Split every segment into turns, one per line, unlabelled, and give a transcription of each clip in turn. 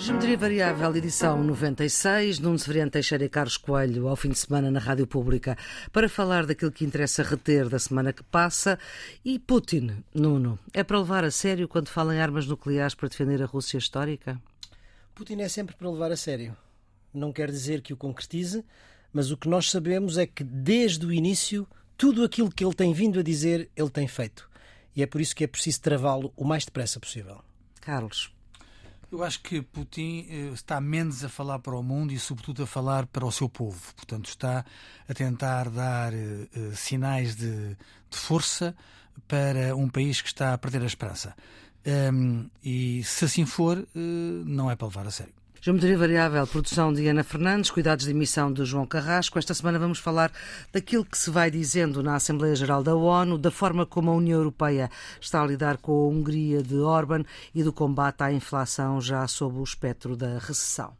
Geometria Variável, edição 96, Nuno Severiano Teixeira e Carlos Coelho, ao fim de semana na Rádio Pública, para falar daquilo que interessa reter da semana que passa. E Putin, Nuno, é para levar a sério quando fala em armas nucleares para defender a Rússia histórica?
Putin é sempre para levar a sério. Não quer dizer que o concretize, mas o que nós sabemos é que desde o início, tudo aquilo que ele tem vindo a dizer, ele tem feito. E é por isso que é preciso travá-lo o mais depressa possível.
Carlos.
Eu acho que Putin eh, está menos a falar para o mundo e, sobretudo, a falar para o seu povo. Portanto, está a tentar dar uh, sinais de, de, força para um país que está a perder a esperança. Um, e, se assim for, não é para levar a sério.
Geometria Variável, produção de Ana Fernandes, cuidados de emissão de João Carrasco. Esta semana vamos falar daquilo que se vai dizendo na Assembleia Geral da ONU, da forma como a União Europeia está a lidar com a Hungria de Orban e do combate à inflação já sob o espectro da recessão.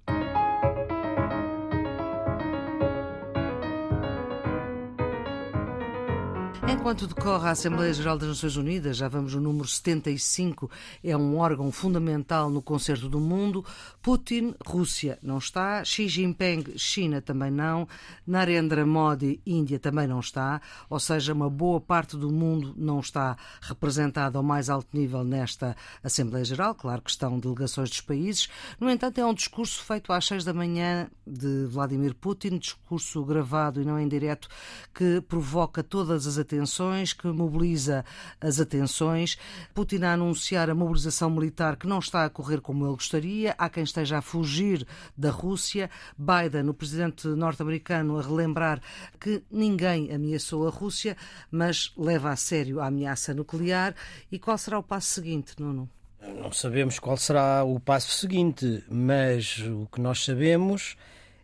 Enquanto decorre a Assembleia Geral das Nações Unidas, já vamos no número 75, é um órgão fundamental no concerto do mundo. Putin, Rússia, não está. Xi Jinping, China, também não. Narendra Modi, Índia, também não está. Ou seja, uma boa parte do mundo não está representada ao mais alto nível nesta Assembleia Geral. Claro que estão delegações dos países. No entanto, é um discurso feito às seis da manhã de Vladimir Putin, discurso gravado e não em direto, que provoca todas as atenções atenções, que mobiliza as atenções. Putin a anunciar a mobilização militar que não está a correr como ele gostaria. Há quem esteja a fugir da Rússia. Biden, o presidente norte-americano, a relembrar que ninguém ameaçou a Rússia, mas leva a sério a ameaça nuclear. E qual será o passo seguinte, Nuno?
Não sabemos qual será o passo seguinte, mas o que nós sabemos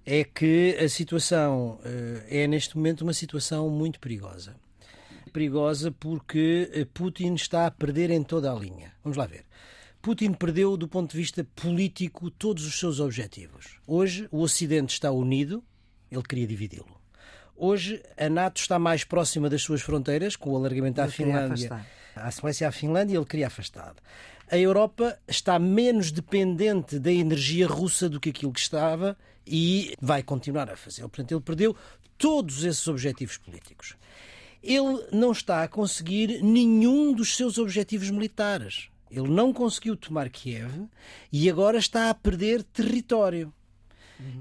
é que a situação eh, é neste momento uma situação muito perigosa perigosa porque eh, Putin está a perder em toda a linha. Vamos lá ver. Putin perdeu, do ponto de vista político, todos os seus objetivos. Hoje, o Ocidente está unido, ele queria dividi-lo. Hoje, a NATO está mais próxima das suas fronteiras, com o alargamento à Finlândia. A Suécia à Finlândia, ele queria afastado. A Europa está menos dependente da energia russa do que aquilo que estava e vai continuar a fazer. Portanto, ele perdeu todos esses objetivos políticos ele não está a conseguir nenhum dos seus objetivos militares. Ele não conseguiu tomar Kiev e agora está a perder território.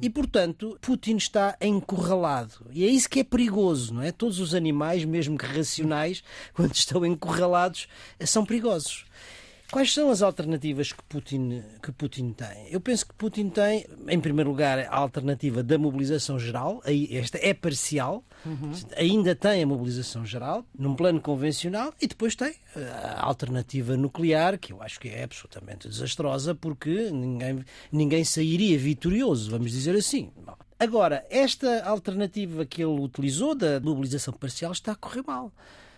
E, portanto, Putin está encurralado. E é isso que é perigoso, não é? Todos os animais, mesmo que racionais, quando estão encurralados, são perigosos. Quais são as alternativas que Putin, que Putin tem? Eu penso que Putin tem, em primeiro lugar, a alternativa da mobilização geral, esta é parcial, uhum. ainda tem a mobilização geral, num plano convencional, e depois tem a alternativa nuclear, que eu acho que é absolutamente desastrosa, porque ninguém, ninguém sairia vitorioso, vamos dizer assim. Agora, esta alternativa que ele utilizou da mobilização parcial está a correr mal.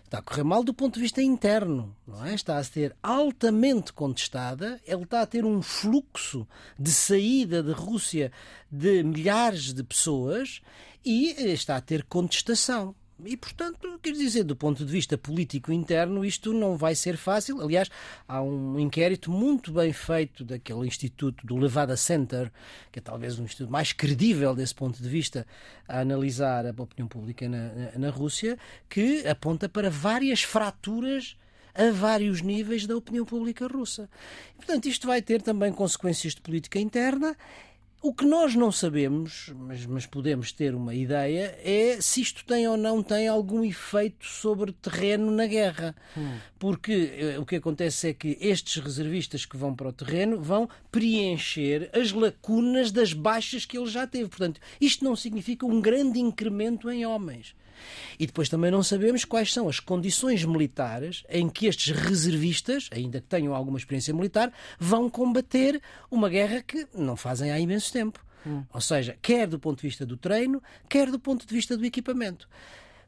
Está a correr mal do ponto de vista interno, não é? Está a ser altamente contestada, ele está a ter um fluxo de saída de Rússia de milhares de pessoas e está a ter contestação. E, portanto, quer dizer, do ponto de vista político interno, isto não vai ser fácil. Aliás, há um inquérito muito bem feito daquele instituto do Levada Center, que é talvez um instituto mais credível desse ponto de vista, a analisar a opinião pública na, na, na Rússia, que aponta para várias fraturas a vários níveis da opinião pública russa. Portanto, isto vai ter também consequências de política interna o que nós não sabemos, mas, mas, podemos ter uma ideia, é se isto tem ou não tem algum efeito sobre o terreno na guerra. Hum. Porque eh, o que acontece é que estes reservistas que vão para o terreno vão preencher as lacunas das baixas que ele já teve. Portanto, isto não significa um grande incremento em homens. E depois também não sabemos quais são as condições militares em que estes reservistas, ainda que tenham alguma experiência militar, vão combater uma guerra que não fazem há imenso tempo. Hum. Ou seja, quer do ponto de vista do treino, quer do ponto de vista do equipamento.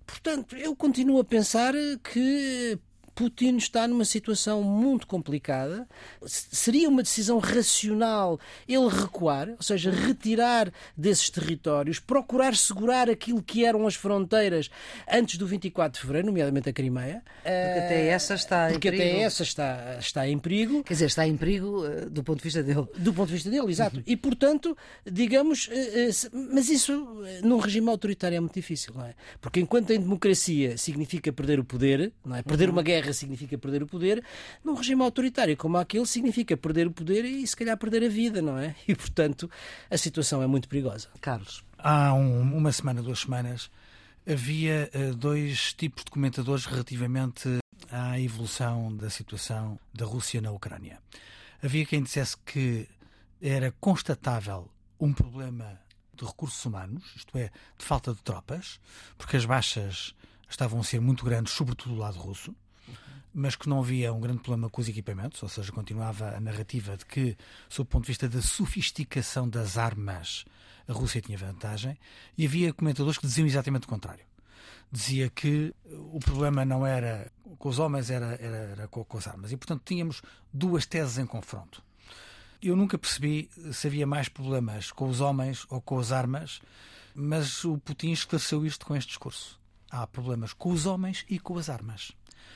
Portanto, eu continuo a pensar que Putin está numa situação muito complicada. Seria uma decisão racional ele recuar, ou seja, retirar desses territórios, procurar segurar aquilo que eram as fronteiras antes do 24 de fevereiro, nomeadamente a Crimeia.
Porque até essa está
porque
em perigo.
até essa está, está em perigo.
Quer dizer, está em perigo uh, do ponto de vista dele.
Do ponto de vista dele, exato. Uhum. E, portanto, digamos, uh, uh, mas isso num regime autoritário é muito difícil, não é? Porque enquanto em democracia significa perder o poder, não é? Perder uma guerra significa perder o poder, num regime autoritário como aquele significa perder o poder e se calhar perder a vida, não é? E portanto a situação é muito perigosa.
Carlos.
Há um, uma semana, duas semanas, havia uh, dois tipos de comentadores relativamente à evolução da situação da Rússia na Ucrânia. Havia quem dissesse que era constatável um problema de recursos humanos, isto é, de falta de tropas, porque as baixas estavam a ser muito grandes, sobretudo do lado russo, mas que não havia um grande problema com os equipamentos, ou seja, continuava a narrativa de que, sob o ponto de vista da sofisticação das armas, a Rússia tinha vantagem, e havia comentadores que diziam exatamente o contrário. Dizia que o problema não era com os homens, era, era, era com, com as armas. E, portanto, tínhamos duas teses em confronto. Eu nunca percebi se havia mais problemas com os homens ou com as armas, mas o Putin esclareceu isto com este discurso. Há problemas com os homens e com as armas.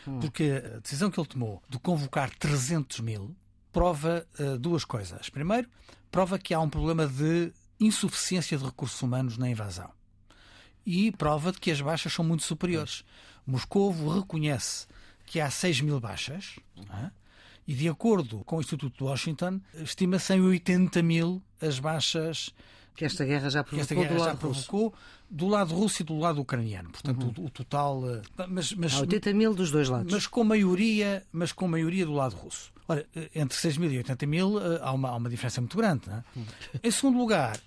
Hum. Porque a decisão que ele tomou de convocar 300 mil prova uh, duas coisas. Primeiro, prova que há um problema de insuficiência de recursos humanos na invasão. E prova de que as baixas são muito superiores. Moscovo reconhece que há 6 mil baixas, é? e de acordo com o Instituto de Washington, estima-se em 80 mil as baixas
que esta guerra já provocou,
esta guerra já provocou do lado russo e do lado ucraniano. Portanto, uhum. o, o, total. Eh,
mas, mas, Há 80 mil dos dois lados.
Mas com maioria, mas com maioria do lado russo. Ora, eh, entre 6 mil e 80 mil eh, há uma, há uma diferença muito grande. É? Uhum. Em segundo lugar,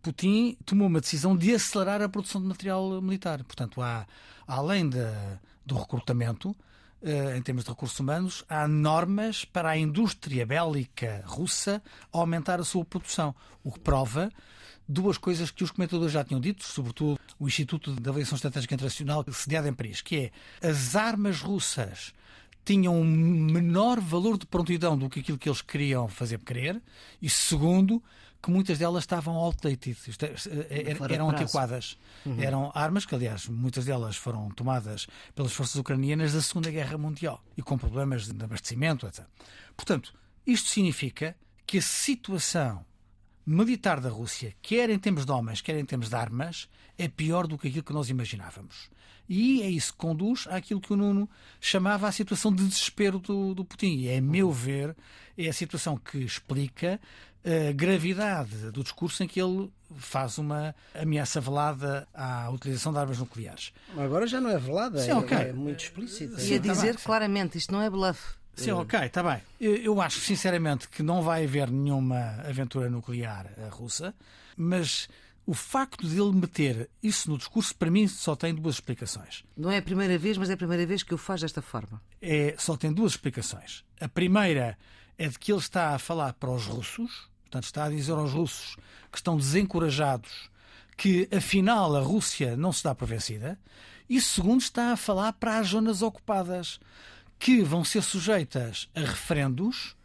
Putin tomou uma decisão de acelerar a produção de material militar. Portanto, há, além da, do recrutamento, em termos de recursos humanos, há normas para a indústria bélica russa aumentar a sua produção, o que prova duas coisas que os comentadores já tinham dito, sobretudo o Instituto de Avaliação Estratégica Internacional, sediado em Paris, que é as armas russas tinham um menor valor de prontidão do que aquilo que eles queriam fazer crer, e segundo, que muitas delas estavam outdated, é, é, eram antiquadas. Uhum. Eram armas que, aliás, muitas delas foram tomadas pelas forças ucranianas da Segunda Guerra Mundial e com problemas de abastecimento, etc. Portanto, isto significa que a situação militar da Rússia, quer em termos de homens, quer em termos de armas, é pior do que aquilo que nós imaginávamos. E é isso que conduz àquilo que o Nuno chamava a situação de desespero do, do Putin. E, é, a meu ver, é a situação que explica a gravidade do discurso em que ele faz uma ameaça velada à utilização de armas nucleares.
Agora já não é velada, Sim, é, okay. é muito explícita.
E a dizer tá claramente, isto não é bluff.
Sim, ok, está bem. Eu acho sinceramente que não vai haver nenhuma aventura nuclear eh, russa, mas o facto de ele meter isso no discurso, para mim, só tem duas explicações.
Não é a primeira vez, mas é a primeira vez que o faz desta forma.
É, só tem duas explicações. A primeira é de que ele está a falar para os russos, portanto, está a dizer aos russos que estão desencorajados que, afinal, a Rússia não se dá por vencida. E segundo, está a falar para as zonas ocupadas que vão ser sujeitas a referendos,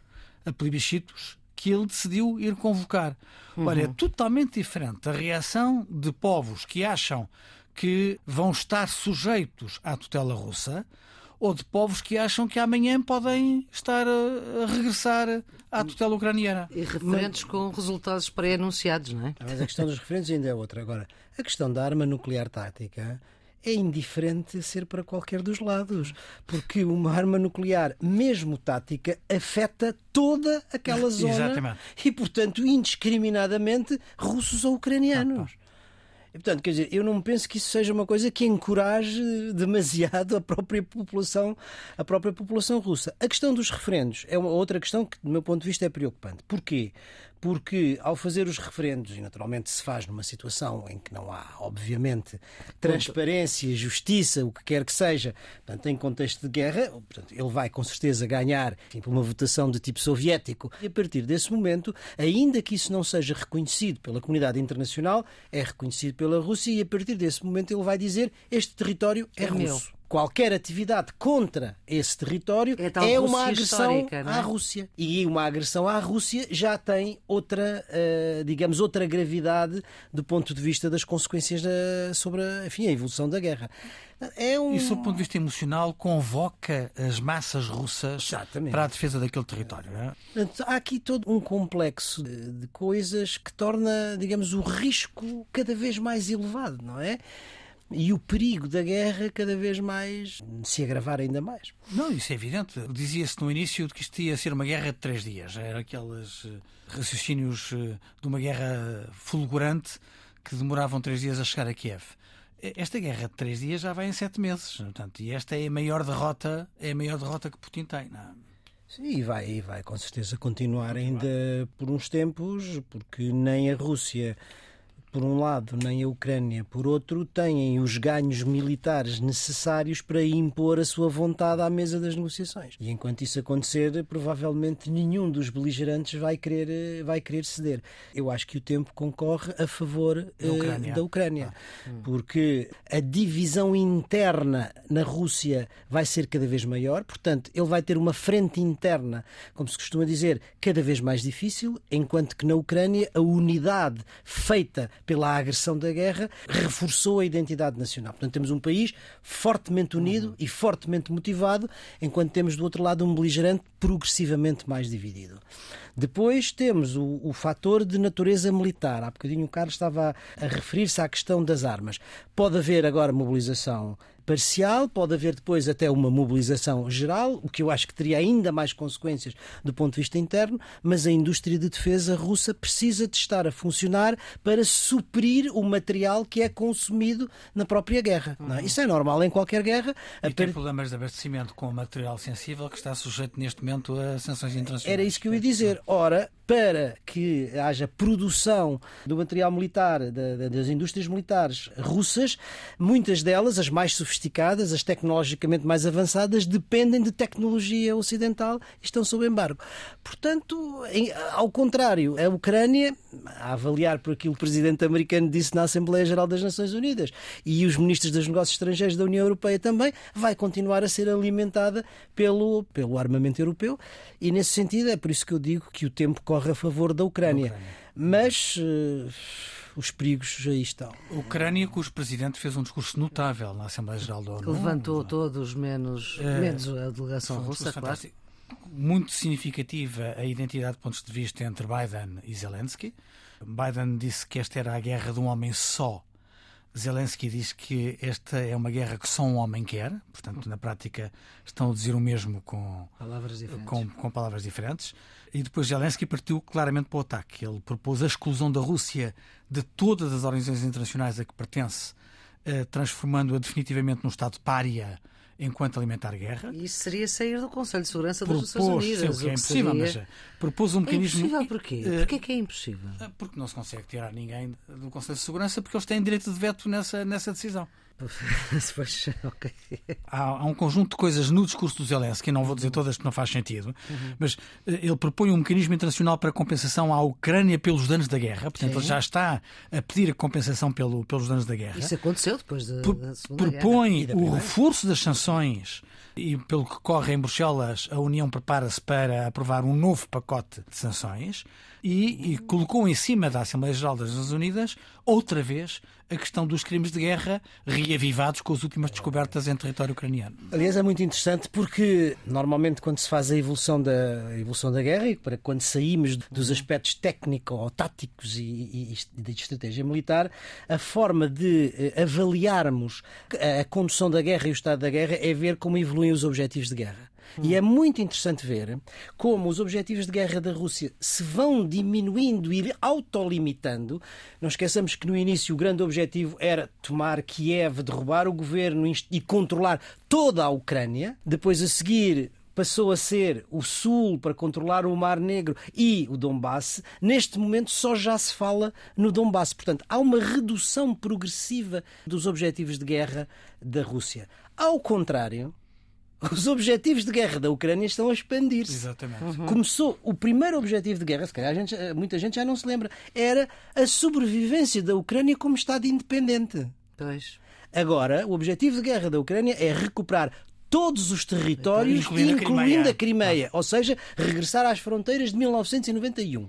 a plebiscitos, que ele decidiu ir convocar. Uhum. Olha, é totalmente diferente a reação de povos que acham que vão estar sujeitos à tutela russa ou de povos que acham que amanhã podem estar a, regressar à tutela ucraniana.
E referentes Mas... com resultados pré-anunciados, não é?
Mas a questão dos referentes ainda é outra. Agora, a questão da arma nuclear tática é indiferente ser para qualquer dos lados, porque uma arma nuclear, mesmo tática, afeta toda aquela zona
Exatamente.
e, portanto, indiscriminadamente, russos ou ucranianos. Ah, portanto, quer dizer, eu não penso que isso seja uma coisa que encoraje demasiado a própria população, a própria população russa. A questão dos referendos é uma outra questão que, do meu ponto de vista, é preocupante. Porquê? Porque ao fazer os referendos, e naturalmente se faz numa situação em que não há, obviamente, transparência, justiça, o que quer que seja, portanto, em contexto de guerra, portanto, ele vai com certeza ganhar enfim, por uma votação de tipo soviético. E a partir desse momento, ainda que isso não seja reconhecido pela comunidade internacional, é reconhecido pela Rússia e a partir desse momento ele vai dizer este território é, é russo.
Meu
qualquer atividade contra esse território
É
é, uma agressão
é?
à Rússia. E uma agressão à Rússia já tem outra, eh, digamos, outra gravidade do ponto de vista das consequências da- sobre a, enfim, a evolução da guerra. É um...
E, sob o ponto de vista emocional, convoca as massas russas
Exatamente.
para a defesa daquele território. não é?
Portanto, há aqui todo um complexo de, de coisas que torna, digamos, o risco cada vez mais elevado, não é? E o perigo da guerra cada vez mais se agravar ainda mais.
Não, isso é evidente. Dizia-se no início que isto ia ser uma guerra de três dias. Era aqueles eh, raciocínios eh, de uma guerra fulgurante que demoravam três dias a chegar a Kiev. Esta guerra de três dias já vai em sete meses. Portanto, e esta é a maior derrota, é a maior derrota que Putin tem. Não. é?
Sim, e vai, e vai com certeza continuar ainda por uns tempos, porque nem a Rússia, por um lado, nem a Ucrânia, por outro, têm os ganhos militares necessários para impor a sua vontade à mesa das negociações. E enquanto isso acontecer, provavelmente nenhum dos beligerantes vai querer, eh, vai querer ceder. Eu acho que o tempo concorre a favor eh,
Ucrânia.
da Ucrânia, porque a divisão interna na Rússia vai ser cada vez maior, portanto, ele vai ter uma frente interna, como se costuma dizer, cada vez mais difícil, enquanto que na Ucrânia a unidade feita pela agressão da guerra reforçou a identidade nacional. Portanto, temos um país fortemente unido e fortemente motivado, enquanto temos do outro lado um beligerante progressivamente mais dividido. Depois temos o, o fator de natureza militar. Há bocadinho o Carlos estava a, a referir-se à questão das armas. Pode haver agora mobilização parcial, pode haver depois até uma mobilização geral, o que eu acho que teria ainda mais consequências do ponto de vista interno, mas a indústria de defesa russa precisa de estar a funcionar para suprir o material que é consumido na própria guerra. não é? Isso é normal em qualquer guerra.
E tem problemas de abastecimento com material sensível que está sujeito neste momento a sanções internacionais.
Era isso que eu ia dizer. Ora, para que haja produção do material militar, da- da- das indústrias militares russas, muitas delas, as mais sofisticadas, as tecnologicamente mais avançadas, dependem de tecnologia ocidental e estão sob embargo. Portanto, em- ao contrário, a Ucrânia, a avaliar por aquilo que o presidente americano disse na Assembleia Geral das Nações Unidas e os ministros dos negócios estrangeiros da União Europeia também, vai continuar a ser alimentada pelo, pelo armamento europeu e, nesse sentido, é por isso que eu digo que o tempo corre a favor da Ucrânia. Mas eh, os perigos aí estão.
A Ucrânia, cujo presidente fez um discurso notável na Assembleia Geral da ONU.
Levantou todos, menos,
É.
menos a delegação
um
russa, claro.
fantástico. Muito significativa a identidade de pontos de vista entre Biden e Zelensky. Biden disse que esta era a guerra de um homem só. Zelensky diz que esta é uma guerra que só um homem quer. Portanto, na prática, estão a dizer o mesmo com,
Palavras diferentes.
com, com palavras diferentes. E depois Zelensky partiu claramente para o ataque. Ele propôs a exclusão da Rússia de todas as organizações internacionais a que pertence, eh, transformando-a definitivamente num Estado pária enquanto alimentar guerra.
Isso seria sair do Conselho de Segurança das Nações Unidas.
sim, é impossível,
seria...
mas eh, propôs um
É
mecanismo.
impossível porquê?
Eh,
Porquê que é impossível?
Porque não se consegue tirar ninguém do Conselho de Segurança porque eles têm direito de veto nessa, nessa decisão.
Pois, ok.
Há, há um conjunto de coisas no discurso do Zelensky, não vou dizer todas que não faz sentido, mas eh, ele propõe um mecanismo internacional para compensação à Ucrânia pelos danos da guerra. Portanto,
Sim.
ele já está a pedir a compensação pelo, pelos danos da guerra.
Isso aconteceu depois da, da Segunda Guerra.
propõe
E da
o reforço das sanções e, pelo que corre em Bruxelas, a União prepara-se para aprovar um novo pacote de sanções e, e colocou em cima da Assembleia Geral das Nações Unidas, outra vez, a questão dos crimes de guerra reavivados com as últimas descobertas em território ucraniano.
Aliás, é muito interessante porque normalmente quando se faz a evolução da, a evolução da guerra e para quando saímos dos aspectos técnicos ou táticos e, e, e de estratégia militar, a forma de eh, avaliarmos a, a condução da guerra e o estado da guerra é ver como evoluem os objetivos de guerra. E é muito interessante ver como os objetivos de guerra da Rússia se vão diminuindo e autolimitando. Não esqueçamos que no início o grande objetivo era tomar Kiev, derrubar o governo e controlar toda a Ucrânia. Depois, a seguir, passou a ser o Sul para controlar o Mar Negro e o Donbass. Neste momento só já se fala no Donbass. Portanto, há uma redução progressiva dos objetivos de guerra da Rússia. Ao contrário, os objetivos de guerra da Ucrânia estão a expandir-se.
Exatamente.
Começou o primeiro objetivo de guerra, se calhar a gente- muita gente já não se lembra, era a sobrevivência da Ucrânia como Estado independente.
Pois.
Agora, o objetivo de guerra da Ucrânia é recuperar todos os territórios,
Incluindo a
incluindo
Crimeia.
a Crimeia, ou seja, regressar às fronteiras de 1991.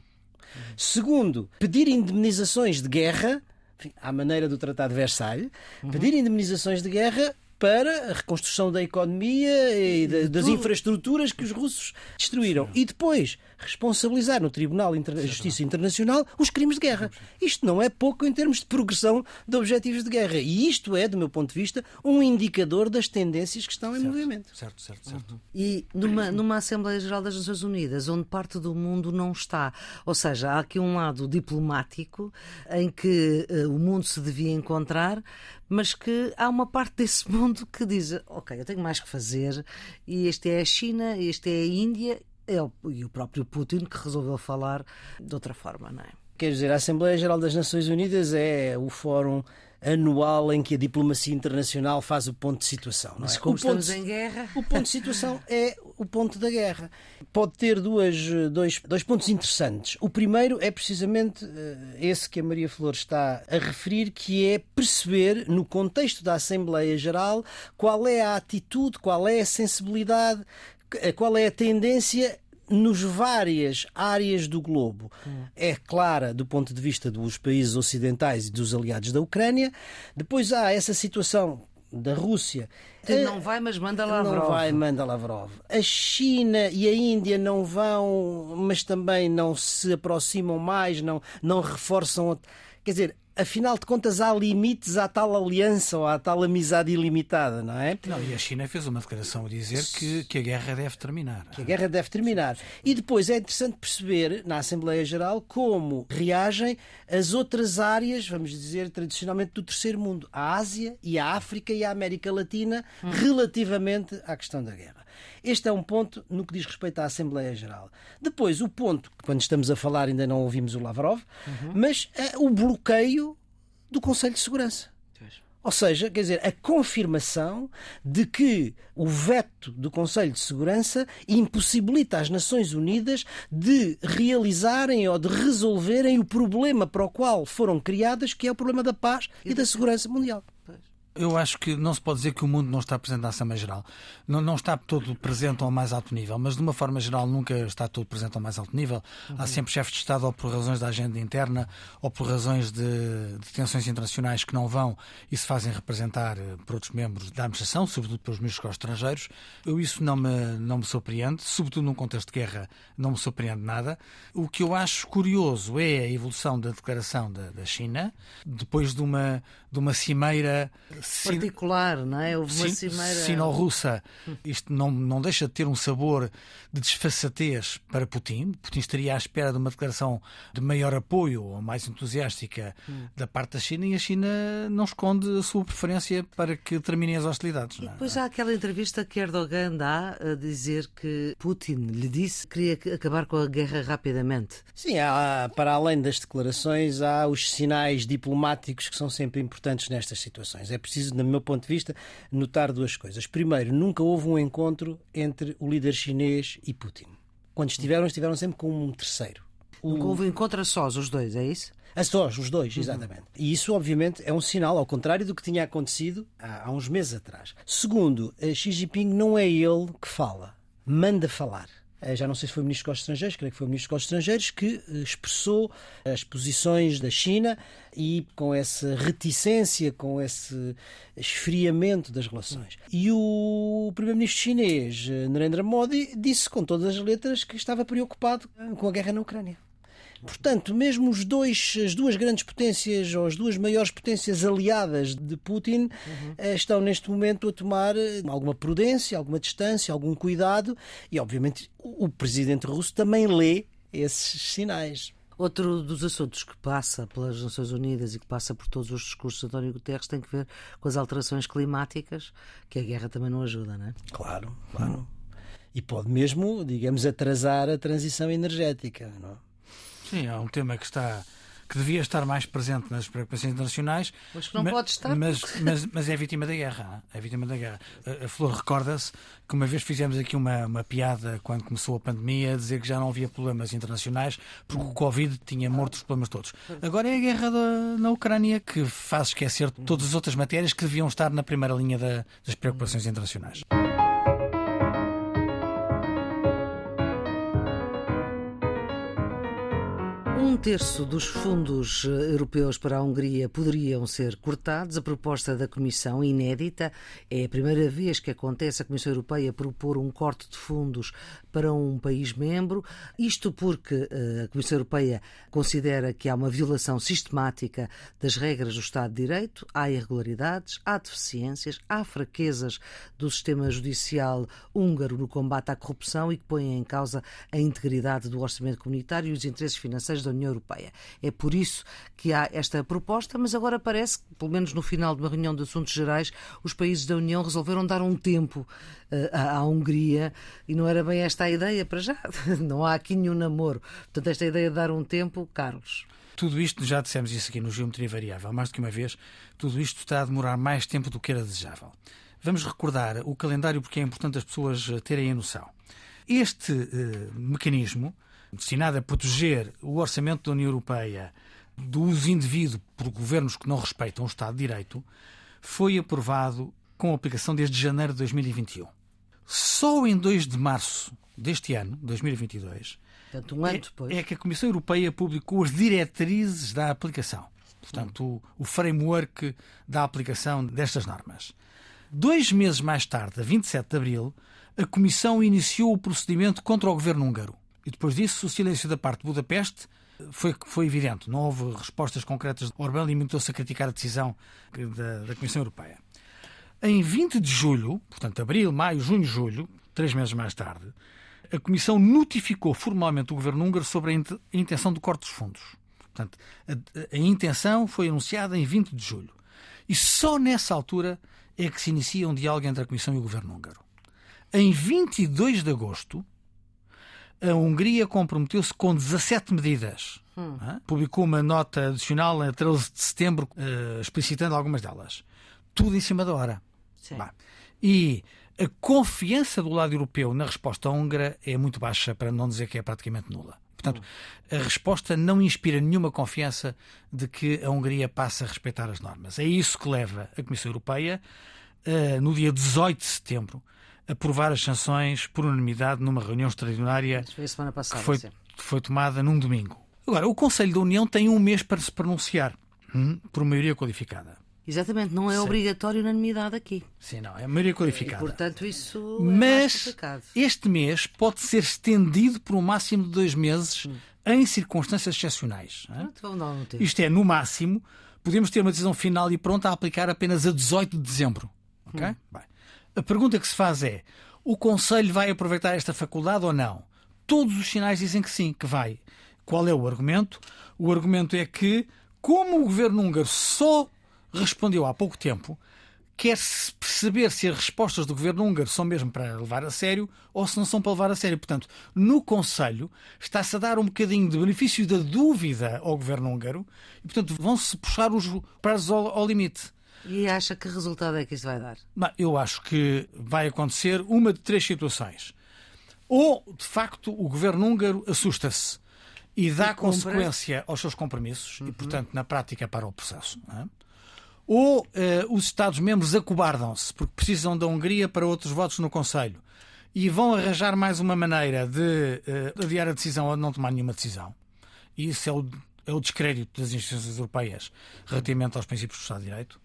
Segundo, pedir indemnizações de guerra, enfim, à maneira do Tratado de Versalhes, pedir indemnizações de guerra para a reconstrução da economia e da- das infraestruturas que os russos destruíram. E depois responsabilizar no Tribunal Inter- de Justiça Internacional os crimes de guerra. Isto não é pouco em termos de progressão de objetivos de guerra. E isto é, do meu ponto de vista, um indicador das tendências que estão em movimento.
Certo, certo, certo.
E numa, numa Assembleia Geral das Nações Unidas, onde parte do mundo não está. Ou seja, há aqui um lado diplomático em que eh, o mundo se devia encontrar, mas que há uma parte desse mundo que diz: Ok, eu tenho mais que fazer, e este é a China, este é a Índia. É o, e o próprio Putin que resolveu falar de outra forma, não é?
Quer dizer, a Assembleia Geral das Nações Unidas é o fórum anual em que a diplomacia internacional faz o ponto de situação. Não é?
Mas como
o ponto
estamos
de-
em guerra.
O ponto de situação é o ponto da guerra. Pode ter duas, dois, dois pontos interessantes. O primeiro é precisamente eh, esse que a Maria Flor está a referir, que é perceber, no contexto da Assembleia Geral, qual é a atitude, qual é a sensibilidade, qual é a tendência nos várias áreas do globo. É clara do ponto de vista dos países ocidentais e dos aliados da Ucrânia. Depois há essa situação da Rússia.
Que não vai, mas manda lá
Não vai, manda Lavrov. A China e a Índia não vão, mas também não se aproximam mais, não, não reforçam. Quer dizer, afinal de contas, há limites à tal aliança ou à tal amizade ilimitada, não é?
Não, e a China fez uma declaração a dizer que, que a guerra deve terminar.
que a guerra deve terminar. E depois é interessante perceber, na Assembleia Geral, como reagem as outras áreas, vamos dizer, tradicionalmente do terceiro mundo, a Ásia e a África e a América Latina, relativamente à questão da guerra. Este é um ponto no que diz respeito à Assembleia Geral. Depois, o ponto, quando estamos a falar ainda não ouvimos o Lavrov, mas é o bloqueio do Conselho de Segurança. Ou seja, quer dizer, a confirmação de que o veto do Conselho de Segurança impossibilita as Nações Unidas de realizarem ou de resolverem o problema para o qual foram criadas, que é o problema da paz e da segurança mundial.
Eu acho que não se pode dizer que o mundo não está presente na Assembleia Geral. Não, não está todo presente ao mais alto nível, mas de uma forma geral nunca está todo presente ao mais alto nível. Há sempre chefes de Estado, ou por razões da agenda interna, ou por razões de, de tensões internacionais que não vão e se fazem representar eh, por outros membros da administração, sobretudo pelos ministros estrangeiros. Eu isso não me, não me surpreende, sobretudo num contexto de guerra, não me surpreende nada. O que eu acho curioso é a evolução da declaração da, da China, depois de uma, de uma cimeira
Particular, não é? Houve uma
sin-
cimeira.
sino-russa. Isto não, não deixa de ter um sabor de desfaçatez para Putin. Putin estaria à espera de uma declaração de maior apoio ou mais entusiástica da parte da China e a China não esconde a sua preferência para que terminem as hostilidades. não é?
Depois há aquela entrevista que Erdogan dá a dizer que Putin lhe disse que queria que- acabar com a guerra rapidamente.
Sim, há, para além das declarações, há os sinais diplomáticos que são sempre importantes nestas situações. É preciso, do meu ponto de vista, notar duas coisas. Primeiro, nunca houve um encontro entre o líder chinês e Putin. Quando estiveram, estiveram sempre com um terceiro.
Nunca houve um encontro a sós, os dois, é isso?
A sós, os dois, exatamente. E isso, obviamente, é um sinal, ao contrário do que tinha acontecido há, há uns meses atrás. Segundo, eh, Xi Jinping não é ele que fala, manda falar. Eh, Já não sei se foi o Ministro dos Estrangeiros, creio que foi o Ministro dos Estrangeiros que eh, expressou as posições da China e com essa reticência, com esse esfriamento das relações. E o Primeiro-Ministro chinês, eh, Narendra Modi, disse com todas as letras que estava preocupado com a guerra na Ucrânia. Portanto, mesmo os dois, as duas grandes potências, ou as duas maiores potências aliadas de Putin, eh, estão neste momento a tomar eh, alguma prudência, alguma distância, algum cuidado, e obviamente o presidente russo também lê esses sinais.
Outro dos assuntos que passa pelas Nações Unidas e que passa por todos os discursos de António Guterres tem que ver com as alterações climáticas, que a guerra também não ajuda, não é?
Claro, claro. E pode mesmo, digamos, atrasar a transição energética. Não é?
Sim, é um tema que está que devia estar mais presente nas preocupações internacionais.
Mas que não pode estar.
Mas, mas, mas, é vítima da guerra. É vítima da guerra. A, a Flor recorda-se que uma vez fizemos aqui uma, uma piada quando começou a pandemia, a dizer que já não havia problemas internacionais porque o Covid tinha morto os problemas todos. Agora é a guerra da, na Ucrânia que faz esquecer todas as outras matérias que deviam estar na primeira linha da, das preocupações internacionais.
Um terço dos fundos eh, europeus para a Hungria poderiam ser cortados. A proposta da Comissão, inédita, é a primeira vez que acontece a Comissão Europeia propor um corte de fundos para um país membro. Isto porque eh, a Comissão Europeia considera que há uma violação sistemática das regras do Estado de Direito, há irregularidades, há deficiências, há fraquezas do sistema judicial húngaro no combate à corrupção e que põem em causa a integridade do orçamento comunitário e os interesses financeiros da União Europeia. É por isso que há esta proposta, mas agora parece que, pelo menos no final de uma reunião de assuntos gerais, os países da União resolveram dar um tempo à, à Hungria e não era bem esta a ideia para já. Não há aqui nenhum namoro. Portanto, esta ideia de dar um tempo, Carlos.
Tudo isto, já dissemos isso aqui no Geometria Variável, mais do que uma vez, tudo isto está a demorar mais tempo do que era desejável. Vamos recordar o calendário porque é importante as pessoas terem a noção. Este uh, mecanismo destinado a proteger o orçamento da União Europeia do uso indevido por governos que não respeitam o Estado de Direito, foi aprovado com aplicação desde janeiro de 2021. Só em 2 de março deste ano, 2022,
Portanto, um ano depois.
é, que a Comissão Europeia publicou as diretrizes da aplicação. Portanto, o, o framework da aplicação destas normas. Dois meses mais tarde, a 27 de abril, a Comissão iniciou o procedimento contra o governo húngaro. E depois disso, o silêncio da parte de Budapeste foi, foi evidente. Não houve respostas concretas. Orbán limitou-se a criticar a decisão da, da Comissão Europeia. Em 20 de julho, portanto, abril, maio, junho, julho, três meses mais tarde, a Comissão notificou formalmente o governo húngaro sobre a intenção de corte dos fundos. Portanto, a, a, intenção foi anunciada em 20 de julho. E só nessa altura é que se inicia um diálogo entre a Comissão e o governo húngaro. Em 22 de agosto, a Hungria comprometeu-se com 17 medidas. Hum. Publicou uma nota adicional a 13 de setembro, uh, explicitando algumas delas. Tudo em cima da hora. E a confiança do lado europeu na resposta húngara é muito baixa, para não dizer que é praticamente nula. Portanto, a resposta não inspira nenhuma confiança de que a Hungria passe a respeitar as normas. É isso que leva a Comissão Europeia, no dia 18 de setembro, aprovar as sanções por unanimidade numa reunião extraordinária
passada,
que foi, foi tomada num domingo. Agora, o Conselho da União tem um mês para se pronunciar hum, por maioria qualificada.
Exatamente, não é Sim. obrigatório unanimidade aqui.
Sim, não, é maioria qualificada.
E, portanto, isso
Mas é este mês pode ser estendido por um máximo de dois meses hum. em circunstâncias excepcionais.
Um
Isto é, no máximo, podemos ter uma decisão final e pronta a aplicar apenas a 18 de dezembro. Ok? Hum. A pergunta que se faz é: o Conselho vai aproveitar esta faculdade ou não? Todos os sinais dizem que sim, que vai. Qual é o argumento? O argumento é que, como o governo húngaro só respondeu há pouco tempo, quer-se perceber se as respostas do governo húngaro são mesmo para levar a sério ou se não são para levar a sério. Portanto, no Conselho está-se a dar um bocadinho de benefício da dúvida ao governo húngaro e, portanto, vão-se puxar os prazos ao, ao limite.
E acha que resultado é que isso vai dar?
eu acho que vai acontecer uma de três situações. Ou, de facto, o governo húngaro assusta-se e dá e consequência aos seus compromissos uhum. e, portanto, na prática, para o processo. É? Ou uh, os Estados-membros acobardam-se porque precisam da Hungria para outros votos no Conselho e vão arranjar mais uma maneira de uh, adiar a decisão ou de não tomar nenhuma decisão. E isso é o, é o descrédito das instituições europeias relativamente aos princípios do Estado de Direito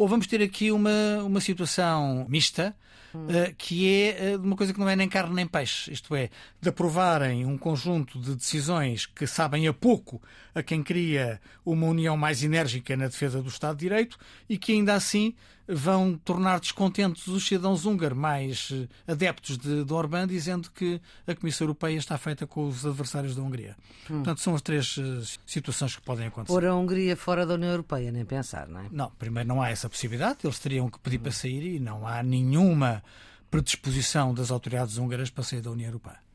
ou vamos ter aqui uma, uma situação mista, uh, que é uh, uma coisa que não é nem carne nem peixe, isto é, de aprovarem um conjunto de decisões que sabem a pouco a quem cria uma união mais enérgica na defesa do Estado de Direito e que ainda assim vão tornar descontentes os cidadãos húngaros mais eh, adeptos de, de Orbán, dizendo que a Comissão Europeia está feita com os adversários da Hungria. Hum. Portanto, são as três uh, situações que podem acontecer.
Por a Hungria fora da União Europeia, nem pensar, não é?
Não, primeiro não há essa possibilidade, eles teriam que pedir para sair e não há nenhuma predisposição das autoridades húngaras para sair da União Europeia.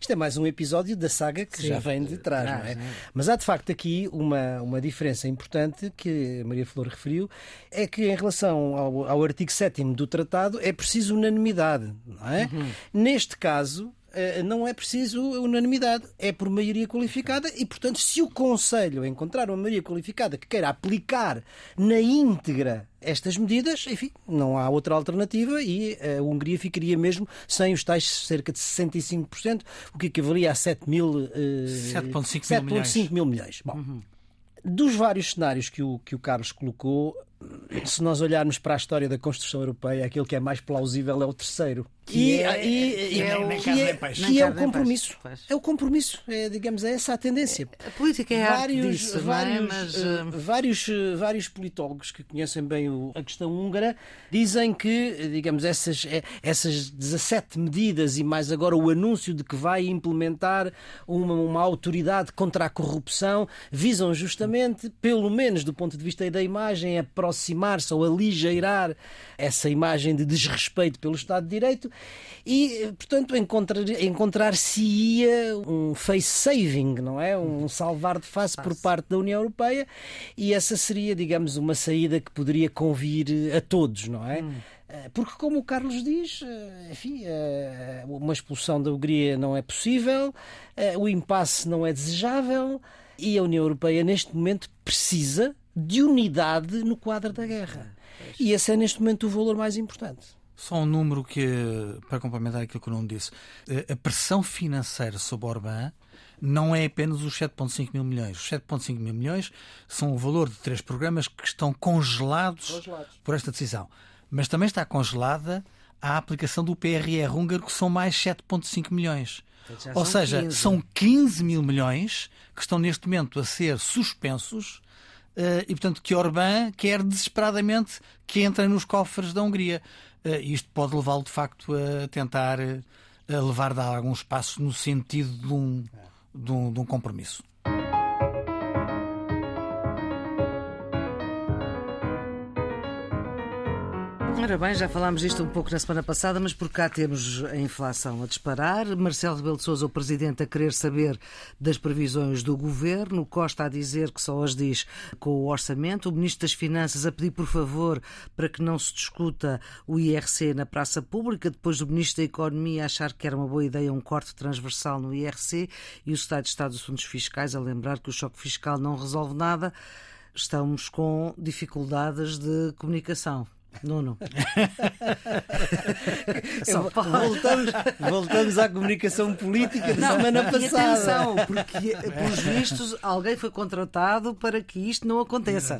Isto é mais um episódio da saga que
Sim.
já vem de trás, não é? Mas há de facto aqui uma, uma diferença importante que a Maria Flor referiu, é que em relação ao, ao artigo 7 do tratado é preciso unanimidade, não é? Neste caso, não é preciso unanimidade, é por maioria qualificada e, portanto, se o Conselho encontrar uma maioria qualificada que queira aplicar na íntegra estas medidas, enfim, não há outra alternativa e eh, a Hungria ficaria mesmo sem os tais cerca de 65%, o que equivalia a 7 mil, eh,
7,5 mil
7,5 mil milhões. Bom, dos vários cenários que o, que o Carlos colocou, se nós olharmos para a história da construção europeia, aquele que é mais plausível é o terceiro.
Que
e,
é-
e-
é o-
nem
que
carne
é-
peixe.
que é o compromisso. É o compromisso, é, digamos, é essa a tendência.
A política é a arte disso, é?
vários,
Mas,
eh, vários, eh, vários politólogos que conhecem bem o- a questão húngara dizem que, digamos, essas, essas 17 medidas e mais agora o anúncio de que vai implementar uma, uma autoridade contra a corrupção visam justamente, pelo menos do ponto de vista da imagem, aproximar-se ou aligeirar essa imagem de desrespeito pelo Estado de Direito e, portanto, encontrar- encontrar-se-ia um face saving, não é? Um salvar de face por parte da União Europeia e essa seria, digamos, uma saída que poderia convir eh, a todos, não é? Eh, Porque, como o Carlos diz, eh, enfim, uma expulsão da Hungria não é possível, o impasse não é desejável e a União Europeia, neste momento, precisa de unidade no quadro da guerra. E esse é, neste momento, o valor mais importante.
Só um número que, para complementar aquilo que o Nuno disse, a pressão financeira sobre Orbán não é apenas os 7,5 mil milhões. Os 7,5 mil milhões são o valor de três programas que estão congelados,
Congelados.
por esta decisão. Mas também está congelada a aplicação do PRR húngaro, que são mais 7,5 milhões. Ou
são
seja,
15.
são 15 mil milhões que estão neste momento a ser suspensos eh, e, portanto, que Orbán quer desesperadamente que entrem nos cofres da Hungria. Eh, isto pode levá-lo, de facto, a tentar eh, a levar dar alguns passos no sentido de um, de um, de um compromisso.
Ora bem, já falámos disto um pouco na semana passada, mas por cá temos a inflação a disparar. Marcelo Rebelo de Sousa, o Presidente, a querer saber das previsões do Governo. Costa a dizer que só as diz com o orçamento. O Ministro das Finanças a pedir, por favor, para que não se discuta o IRC na praça pública. Depois do Ministro da Economia achar que era uma boa ideia um corte transversal no IRC. E o Estado de Estado dos Assuntos Fiscais a lembrar que o choque fiscal não resolve nada. Estamos com dificuldades de comunicação. Nuno.
Voltamos, voltamos à comunicação política da semana
E
passada.
atenção, porque, pelos vistos, alguém foi contratado para que isto não aconteça.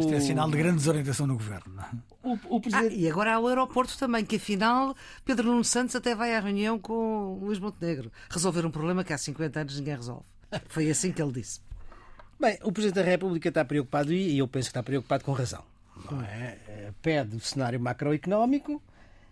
Isto é sinal de grande desorientação no governo. não é?
O, o
Ah,
presidente...
e agora há o aeroporto também, que afinal Pedro Nuno Santos até vai à reunião com o Luís Montenegro resolver um problema que há 50 anos ninguém resolve. Foi assim que ele disse.
Bem, o Presidente da República está preocupado e eu penso que está preocupado com razão. É? Eh, Pede o cenário macroeconómico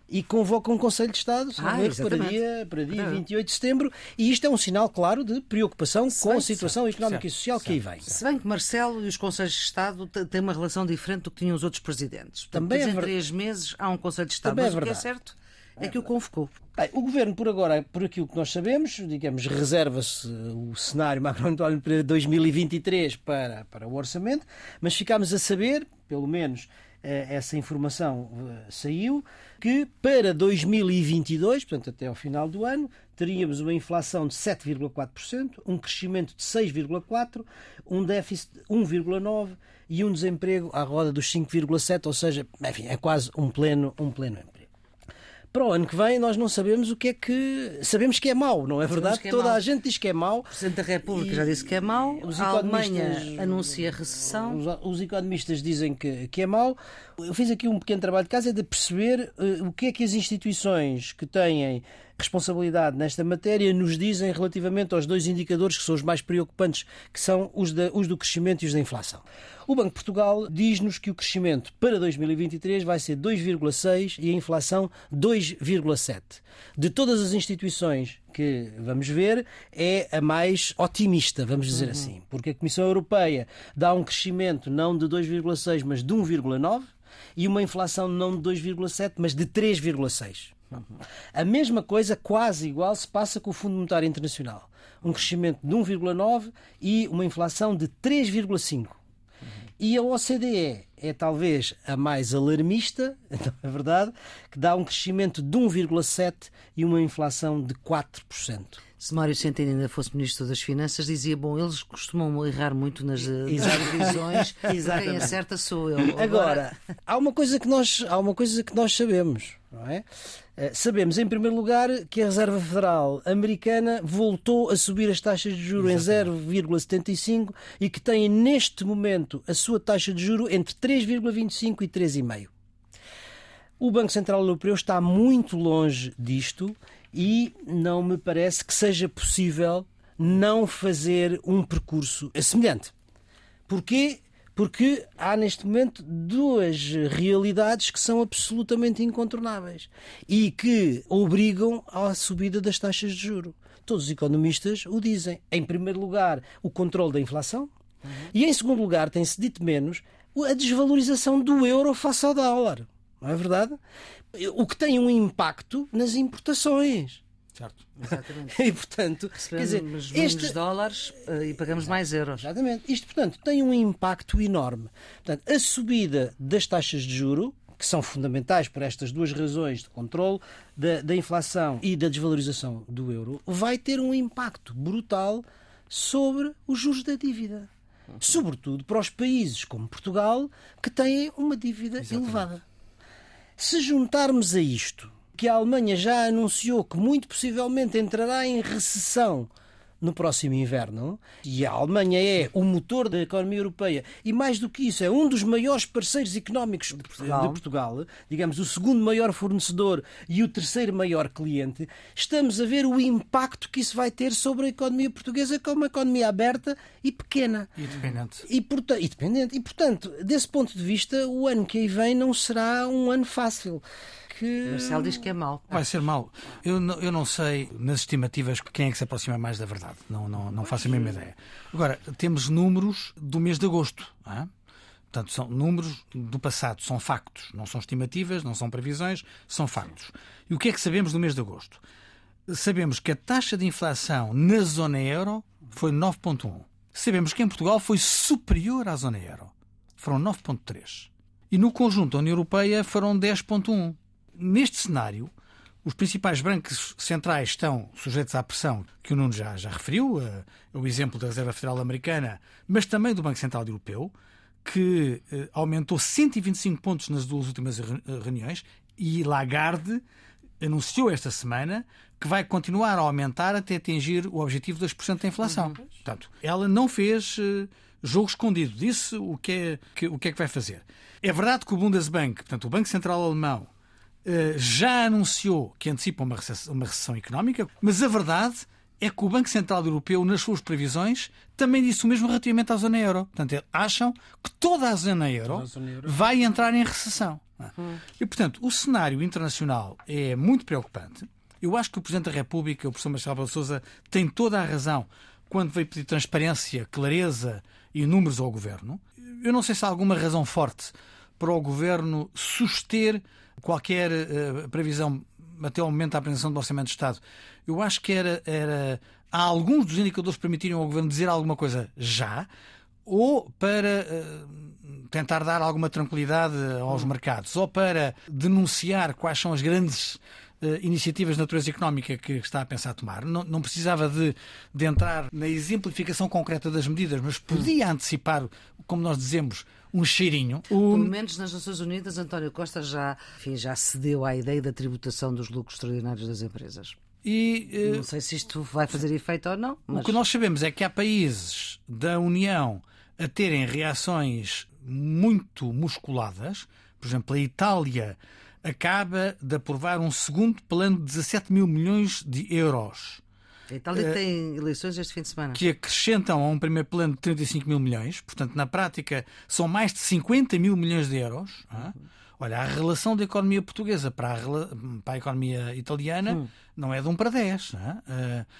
e convoca um Conselho de Estado se
Ah,
para dia, para dia
É.
28 de setembro e isto é um sinal claro de preocupação com a situação económica
certo,
e social que aí vem.
Se bem que Marcelo e os Conselhos de Estado têm uma relação diferente do que tinham os outros presidentes. Portanto,
Também é
em
ver-
três meses há um Conselho de Estado.
Também é
Mas o que é certo é que o convocou.
Bem, o Governo, por agora, por aquilo que nós sabemos, digamos, reserva-se o cenário macroeconómico para 2023 para, para o orçamento, mas ficámos a saber, pelo menos eh, essa informação eh, saiu, que para 2022, portanto até ao final do ano, teríamos uma inflação de 7,4%, um crescimento de 6,4%, um déficit de 1,9% e um desemprego à roda dos 5,7%, ou seja, enfim, é quase um pleno, um pleno emprego. Para o ano que vem nós não sabemos o que é que. Sabemos que é mau, não é verdade?
é
Toda
mau.
a gente diz que é mau.
O Presidente da República
E-
já disse que é mau.
os
A Alemanha
economistas-
anuncia recessão.
Os, os economistas dizem que, que é mau. Eu fiz aqui um pequeno trabalho de casa é de perceber eh, o que é que as instituições que têm responsabilidade nesta matéria nos dizem relativamente aos dois indicadores que são os mais preocupantes, que são os, da- os do crescimento e os da inflação. O Banco de Portugal diz-nos que o crescimento para 2023 vai ser 2,6 e a inflação 2,7. De todas as instituições que vamos ver, é a mais otimista, vamos dizer assim, porque a Comissão Europeia dá um crescimento não de 2,6, mas de 1,9 e uma inflação não de 2,7, mas de 3,6. A mesma coisa, quase igual, se passa com o Fundo Monetário Internacional. Um crescimento de 1,9 e uma inflação de 3,5. E a OCDE é talvez a mais alarmista, não é verdade, que dá um crescimento de 1,7 e uma inflação de 4%.
Se Mário Centeno ainda fosse Ministro das Finanças, dizia, bom, eles costumam errar muito nas, nas previsões, quem acerta sou eu.
Agora, Agora, há uma coisa que nós, há uma coisa que nós sabemos, não é? Eh, sabemos, em primeiro lugar, que a Reserva Federal Americana voltou a subir as taxas de juros em 0,75 e que tem neste momento a sua taxa de juro entre 3,25 e 3,5. O Banco Central Europeu está muito longe disto e não me parece que seja possível não fazer um percurso semelhante. Porquê? Porque há neste momento duas realidades que são absolutamente incontornáveis e que obrigam à subida das taxas de juro. Todos os economistas o dizem. Em primeiro lugar, o controle da inflação. Uhum. E em segundo lugar, tem-se dito menos, a desvalorização do euro face ao dólar. Não é verdade? O que tem um impacto nas importações.
Certo.
Exatamente.
E, portanto,
quer dizer, este... dólares uh, e pagamos mais euros.
Exatamente. Isto, portanto, tem um impacto enorme. Portanto, a subida das taxas de juro, que são fundamentais por estas duas razões de controle da, da inflação e da desvalorização do euro, vai ter um impacto brutal sobre os juros da dívida. Sobretudo para os países como Portugal, que têm uma dívida Exatamente. elevada. Se juntarmos a isto que a Alemanha já anunciou que muito possivelmente entrará em recessão no próximo inverno, e a Alemanha é o motor da economia europeia, e mais do que isso, é um dos maiores parceiros económicos de Portugal, de Portugal, digamos, o segundo maior fornecedor e o terceiro maior cliente, estamos a ver o impacto que isso vai ter sobre a economia portuguesa como uma economia aberta e pequena.
E dependente.
E, porta e dependente. E, portanto, desse ponto de vista, o ano que aí vem não será um ano fácil
que. Marcelo diz que é mau.
Vai ser mau. Eu não, eu não sei, nas estimativas, quem é que se aproxima mais da verdade. Não, não, não faço a mesma ideia. Agora, temos números do mês de agosto. Não Portanto, são números do passado, são factos. Não são estimativas, não são previsões, são factos. E o que é que sabemos do mês de agosto? Sabemos que a taxa de inflação na zona euro foi 9,1. Sabemos que em Portugal foi superior à zona euro. Foram 9,3. E no conjunto da União Europeia foram 10,1. Neste cenário, os principais bancos centrais estão sujeitos à pressão que o Nuno já, já referiu, uh, o exemplo da Reserva Federal Americana, mas também do Banco Central Europeu, que uh, aumentou 125 pontos nas duas últimas reuniões e Lagarde anunciou esta semana que vai continuar a aumentar até atingir o objetivo de 2% da inflação. Uhum. Portanto, ela não fez uh, jogo escondido, disse o que, é, que, o que é que vai fazer. É verdade que o Bundesbank, portanto, o Banco Central Alemão, eh, já anunciou que antecipa uma recessão, uma recessão económica, mas a verdade é que o Banco Central Europeu, nas suas previsões, também disse o mesmo relativamente à zona euro. Portanto, acham que toda a zona euro, a zona euro. vai entrar em recessão. Hum. E, portanto, o cenário internacional é muito preocupante. Eu acho que o Presidente da República, o professor Marcelo Souza, tem toda a razão quando veio pedir transparência, clareza e números ao Governo. Eu não sei se há alguma razão forte para o Governo suster qualquer uh, previsão até ao momento da apresentação do Orçamento de Estado. Eu acho que era, era há alguns dos indicadores que permitiriam ao Governo dizer alguma coisa já, ou para uh, tentar dar alguma tranquilidade aos hum. mercados, ou para denunciar quais são as grandes iniciativas de natureza económica que está a pensar tomar. Não, não precisava de, de entrar na exemplificação concreta das medidas, mas podia antecipar, como nós dizemos, um cheirinho.
O... Pelo menos nas Nações Unidas, António Costa já, enfim, já cedeu à ideia da tributação dos lucros extraordinários das empresas.
E,
uh... Não sei se isto vai fazer efeito ou não. Mas...
O que nós sabemos é que há países da União a terem reações muito musculadas. Por exemplo, a Itália acaba de aprovar um segundo plano de 17 mil milhões de euros
a Itália uh, tem eleições este fim de semana.
Que acrescentam a um primeiro plano de 35 mil milhões. Portanto, na prática, são mais de 50 mil milhões de euros. Uhum. Olha, a relação da economia portuguesa para a, para a economia italiana uhum. não é de 1 para 10. Uh,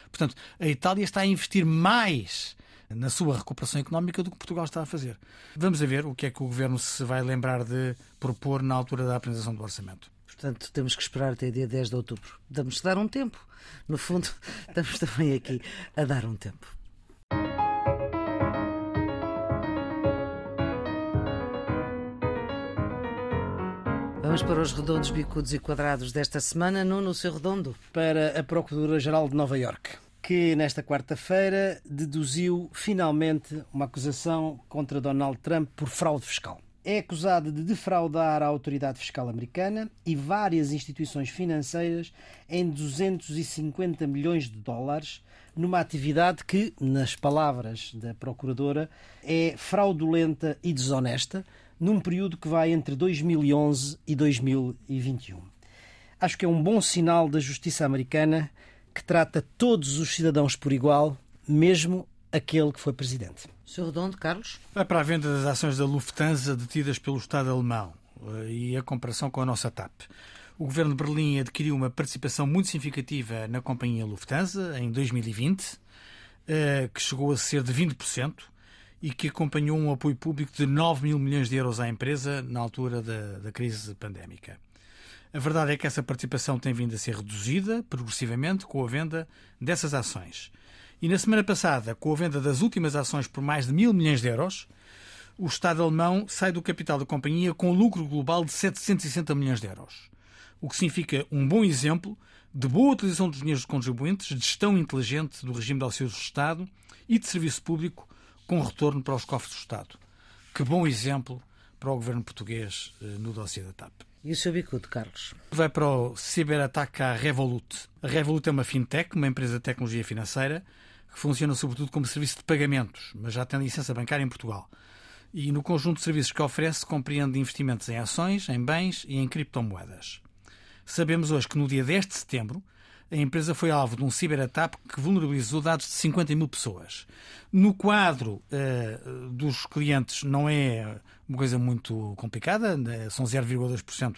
portanto, a Itália está a investir mais na sua recuperação económica do que Portugal está a fazer. Vamos a ver o que é que o governo se vai lembrar de propor na altura da apresentação do orçamento.
Portanto, temos que esperar até dia 10 de outubro. Damos que dar um tempo. No fundo, estamos também aqui a dar um tempo. Vamos para os redondos, bicudos e quadrados desta semana, no seu redondo.
Para a Procuradora-Geral de Nova Iorque, que nesta quarta-feira deduziu finalmente uma acusação contra Donald Trump por fraude fiscal. É acusado de defraudar a autoridade fiscal americana e várias instituições financeiras em 250 milhões de dólares, numa atividade que, nas palavras da Procuradora, é fraudulenta e desonesta num período que vai entre 2011 e 2021. Acho que é um bom sinal da justiça americana que trata todos os cidadãos por igual, mesmo aquele que foi presidente.
Sr. Redondo, Carlos?
Vai para a venda das ações da Lufthansa detidas pelo Estado alemão eh, e a comparação com a nossa TAP. O governo de Berlim adquiriu uma participação muito significativa na companhia Lufthansa em 2020, eh, que chegou a ser de 20%, e que acompanhou um apoio público de 9 mil milhões de euros à empresa na altura da, da crise pandémica. A verdade é que essa participação tem vindo a ser reduzida progressivamente com a venda dessas ações. E na semana passada, com a venda das últimas ações por mais de mil milhões de euros, o Estado alemão sai do capital da companhia com um lucro global de 760 milhões de euros. O que significa um bom exemplo de boa utilização dos dinheiros dos contribuintes, de gestão inteligente do regime de auxílios do Estado e de serviço público com retorno para os cofres do Estado. Que bom exemplo para o governo português eh, no dossiê da TAP.
E o seu bicudo, Carlos?
Vai para o ciberataque à Revolut. A Revolut é uma fintech, uma empresa de tecnologia financeira, que funciona sobretudo como serviço de pagamentos, mas já tem licença bancária em Portugal. E no conjunto de serviços que oferece, compreende investimentos em ações, em bens e em criptomoedas. Sabemos hoje que no dia 10 de setembro, a empresa foi alvo de um ciberataque que vulnerabilizou dados de 50 mil pessoas. No quadro uh, dos clientes não é uma coisa muito complicada, né, são 0,2%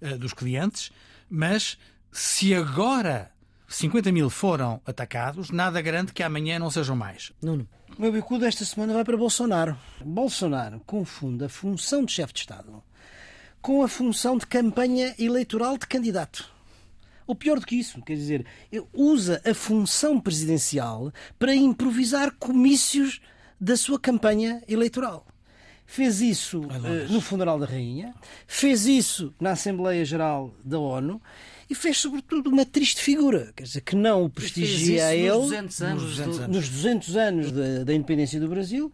eh, dos clientes, mas se agora 50 mil foram atacados, nada garante que amanhã não sejam mais.
Nuno. O meu bicudo esta semana vai para Bolsonaro. Bolsonaro confunde a função de chefe de Estado com a função de campanha eleitoral de candidato. Ou pior do que isso, quer dizer, usa a função presidencial para improvisar comícios da sua campanha eleitoral. Fez isso uh, no funeral da Rainha, fez isso na Assembleia Geral da ONU e fez, sobretudo, uma triste figura, quer dizer, que não o prestigia a ele
nos 200 anos,
nos 200 anos, nos 200 anos da, da independência do Brasil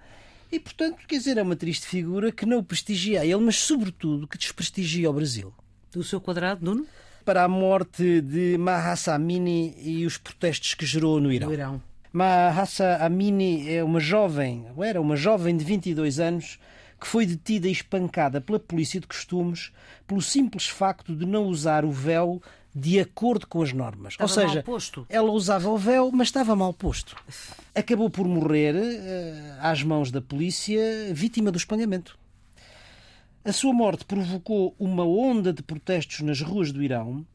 e, portanto, quer dizer, é uma triste figura que não o prestigia a ele, mas, sobretudo, que desprestigia o Brasil.
Do seu quadrado, Nuno?
para a morte de Mahsa Amini e os protestos que gerou no Irão.
No Irão.
Mahsa Amini é uma jovem, ou era uma jovem de 22 anos, que foi detida e espancada pela polícia de costumes pelo simples facto de não usar o véu de acordo com as normas.
Estava
Ou seja, ela usava o véu, mas estava mal posto. Acabou por morrer uh, às mãos da polícia, vítima do espanhamento. A sua morte provocou uma onda de protestos nas ruas do Irão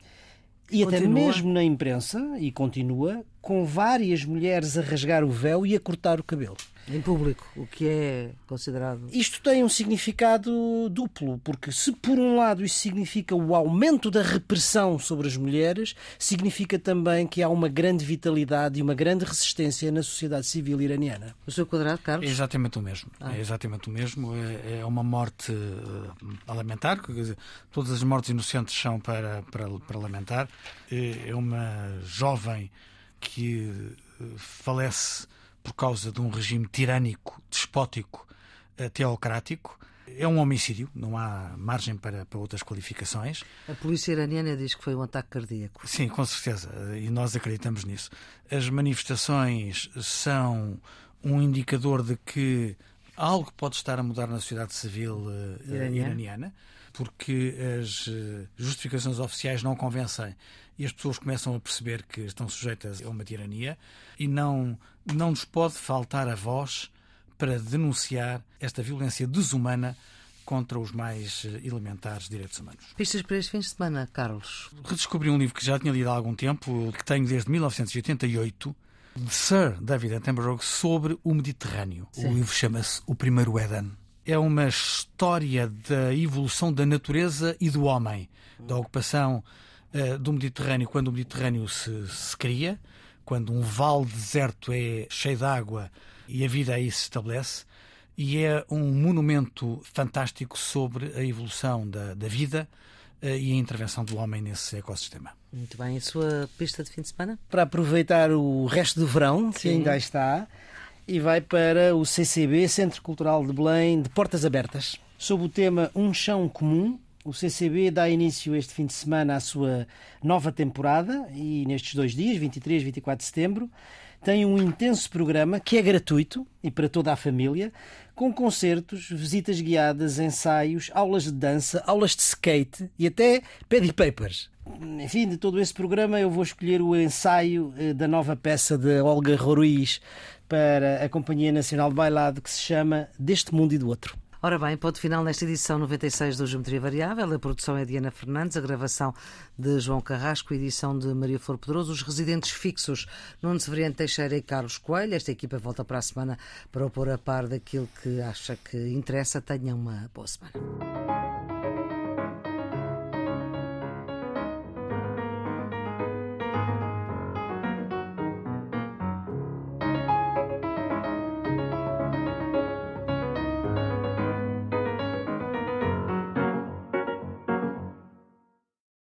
e continua. até mesmo na imprensa, e continua, com várias mulheres a rasgar o véu e a cortar o cabelo.
Em público, o que é considerado.
Isto tem um significado duplo, porque se por um lado isso significa o aumento da repressão sobre as mulheres, significa também que há uma grande vitalidade e uma grande resistência na sociedade civil iraniana.
O seu quadrado, Carlos?
É exatamente o mesmo. Ah. É exatamente o mesmo. É, é uma morte uh, a lamentar, quer dizer, todas as mortes inocentes são para, para, para lamentar. É, é uma jovem que uh, falece por causa de um regime tirânico, despótico, eh, teocrático. É um homicídio, não há margem para, para outras qualificações.
A polícia iraniana diz que foi um ataque cardíaco.
Sim, com certeza, e nós acreditamos nisso. As manifestações são um indicador de que algo pode estar a mudar na sociedade civil uh, iraniana. iraniana, porque as justificações oficiais não convencem e as pessoas começam a perceber que estão sujeitas a uma tirania e não, não nos pode faltar a voz para denunciar esta violência desumana contra os mais eh, elementares direitos humanos.
Pistas para este fim de semana, Carlos?
Redescobri um livro que já tinha lido há algum tempo, que tenho desde 1988, de Sir David Attenborough, sobre o Mediterrâneo. Sim. O livro chama-se O Primeiro Éden. é uma história da evolução da natureza e do homem, da ocupação uh, do Mediterrâneo quando o Mediterrâneo se, se cria, quando um vale deserto é cheio de água e a vida aí se estabelece, e é um monumento fantástico sobre a evolução da, da vida uh, e a intervenção do homem nesse ecossistema.
Muito bem. A sua pista de fim de semana?
Para aproveitar o resto do verão, Sim. que ainda está, e vai para o CCB, Centro Cultural de Belém, de Portas Abertas, sob o tema Um Chão Comum. O CCB dá início este fim de semana à sua nova temporada e nestes dois dias, 23 e 24 de setembro, tem um intenso programa que é gratuito e para toda a família, com concertos, visitas guiadas, ensaios, aulas de dança, aulas de skate e até pad papers. Enfim, de todo esse programa eu vou escolher o ensaio eh, da nova peça de Olga Ruiz para a Companhia Nacional de Bailado que se chama Deste Mundo e do Outro.
Ora bem, ponto final nesta edição 96 do Geometria Variável. A produção é de Ana Fernandes, a gravação de João Carrasco, a edição de Maria Flor Pedroso. Os residentes fixos, Nuno Severiano Teixeira e Carlos Coelho. Esta equipa volta para a semana para o pôr a par daquilo que acha que interessa. Tenha uma boa semana.